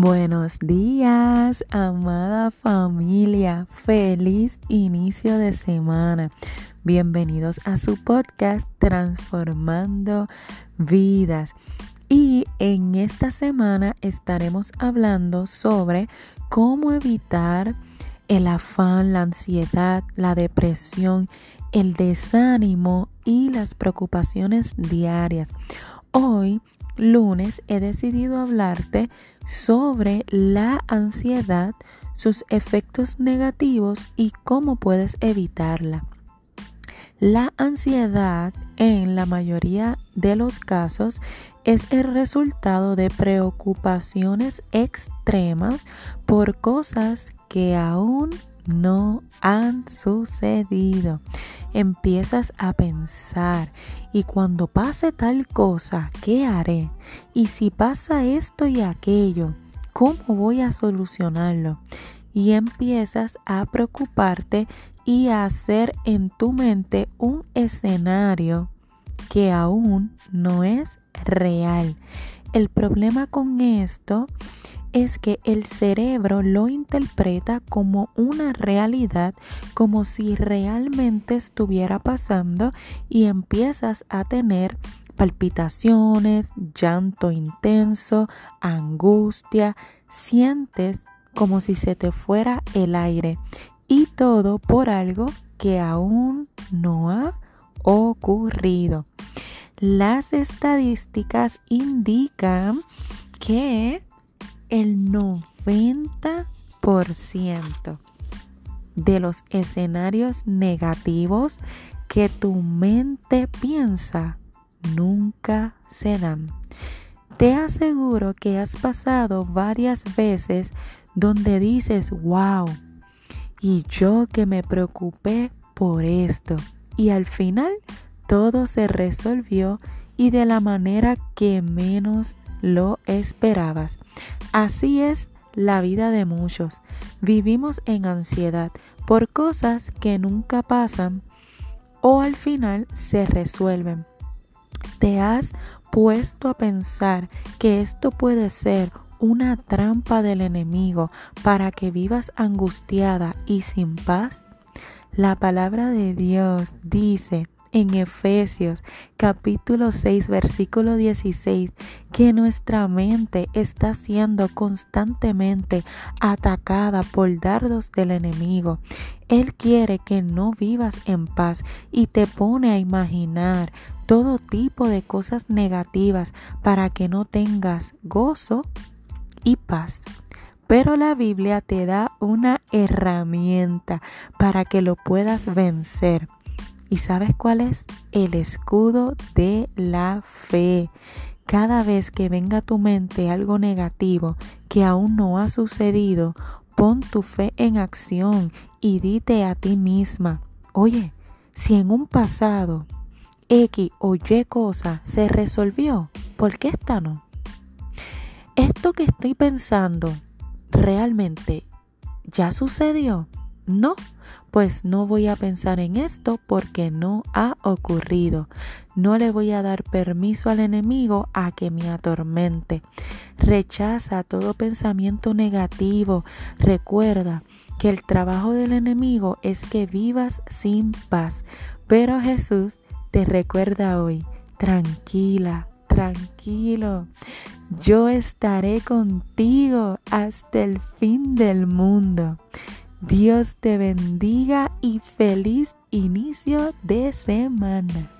Buenos días, amada familia. Feliz inicio de semana. Bienvenidos a su podcast Transformando Vidas. Y en esta semana estaremos hablando sobre cómo evitar el afán, la ansiedad, la depresión, el desánimo y las preocupaciones diarias. Hoy, lunes, he decidido hablarte sobre la ansiedad, sus efectos negativos y cómo puedes evitarla. La ansiedad en la mayoría de los casos es el resultado de preocupaciones extremas por cosas que aún no han sucedido. Empiezas a pensar, y cuando pase tal cosa, ¿qué haré? Y si pasa esto y aquello, ¿cómo voy a solucionarlo? Y empiezas a preocuparte y a hacer en tu mente un escenario que aún no es real. El problema con esto es que el cerebro lo interpreta como una realidad, como si realmente estuviera pasando y empiezas a tener palpitaciones, llanto intenso, angustia, sientes como si se te fuera el aire y todo por algo que aún no ha ocurrido. Las estadísticas indican que el 90% de los escenarios negativos que tu mente piensa nunca se dan. Te aseguro que has pasado varias veces donde dices, wow, y yo que me preocupé por esto. Y al final todo se resolvió y de la manera que menos lo esperabas. Así es la vida de muchos. Vivimos en ansiedad por cosas que nunca pasan o al final se resuelven. ¿Te has puesto a pensar que esto puede ser una trampa del enemigo para que vivas angustiada y sin paz? La palabra de Dios dice en Efesios capítulo 6 versículo 16 que nuestra mente está siendo constantemente atacada por dardos del enemigo. Él quiere que no vivas en paz y te pone a imaginar todo tipo de cosas negativas para que no tengas gozo y paz. Pero la Biblia te da una herramienta para que lo puedas vencer. ¿Y sabes cuál es? El escudo de la fe. Cada vez que venga a tu mente algo negativo que aún no ha sucedido, pon tu fe en acción y dite a ti misma, oye, si en un pasado X o Y cosa se resolvió, ¿por qué esta no? Esto que estoy pensando, ¿realmente ya sucedió? No, pues no voy a pensar en esto porque no ha ocurrido. No le voy a dar permiso al enemigo a que me atormente. Rechaza todo pensamiento negativo. Recuerda que el trabajo del enemigo es que vivas sin paz. Pero Jesús te recuerda hoy, tranquila, tranquilo. Yo estaré contigo hasta el fin del mundo. Dios te bendiga y feliz inicio de semana.